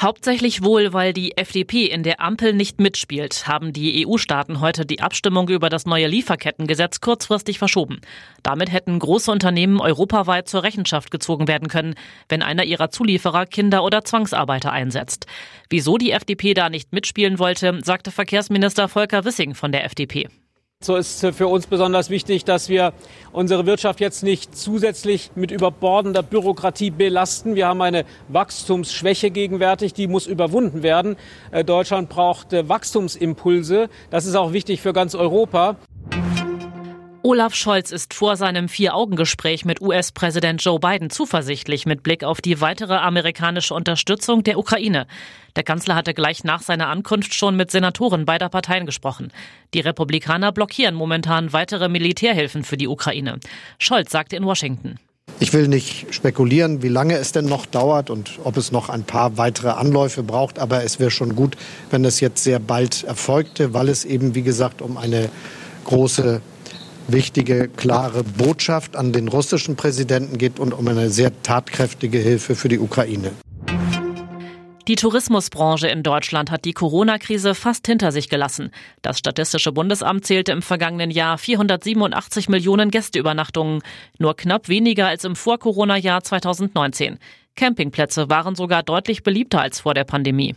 Hauptsächlich wohl, weil die FDP in der Ampel nicht mitspielt, haben die EU-Staaten heute die Abstimmung über das neue Lieferkettengesetz kurzfristig verschoben. Damit hätten große Unternehmen europaweit zur Rechenschaft gezogen werden können, wenn einer ihrer Zulieferer Kinder oder Zwangsarbeiter einsetzt. Wieso die FDP da nicht mitspielen wollte, sagte Verkehrsminister Volker Wissing von der FDP. So ist für uns besonders wichtig, dass wir unsere Wirtschaft jetzt nicht zusätzlich mit überbordender Bürokratie belasten. Wir haben eine Wachstumsschwäche gegenwärtig, die muss überwunden werden. Äh, Deutschland braucht äh, Wachstumsimpulse. Das ist auch wichtig für ganz Europa. Olaf Scholz ist vor seinem Vier-Augen-Gespräch mit US-Präsident Joe Biden zuversichtlich mit Blick auf die weitere amerikanische Unterstützung der Ukraine. Der Kanzler hatte gleich nach seiner Ankunft schon mit Senatoren beider Parteien gesprochen. Die Republikaner blockieren momentan weitere Militärhilfen für die Ukraine. Scholz sagte in Washington. Ich will nicht spekulieren, wie lange es denn noch dauert und ob es noch ein paar weitere Anläufe braucht. Aber es wäre schon gut, wenn es jetzt sehr bald erfolgte, weil es eben, wie gesagt, um eine große wichtige, klare Botschaft an den russischen Präsidenten geht und um eine sehr tatkräftige Hilfe für die Ukraine. Die Tourismusbranche in Deutschland hat die Corona-Krise fast hinter sich gelassen. Das Statistische Bundesamt zählte im vergangenen Jahr 487 Millionen Gästeübernachtungen, nur knapp weniger als im Vor-Corona-Jahr 2019. Campingplätze waren sogar deutlich beliebter als vor der Pandemie.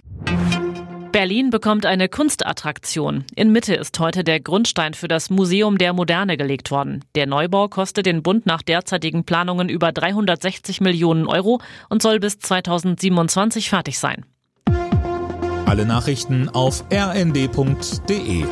Berlin bekommt eine Kunstattraktion. In Mitte ist heute der Grundstein für das Museum der Moderne gelegt worden. Der Neubau kostet den Bund nach derzeitigen Planungen über 360 Millionen Euro und soll bis 2027 fertig sein. Alle Nachrichten auf rnd.de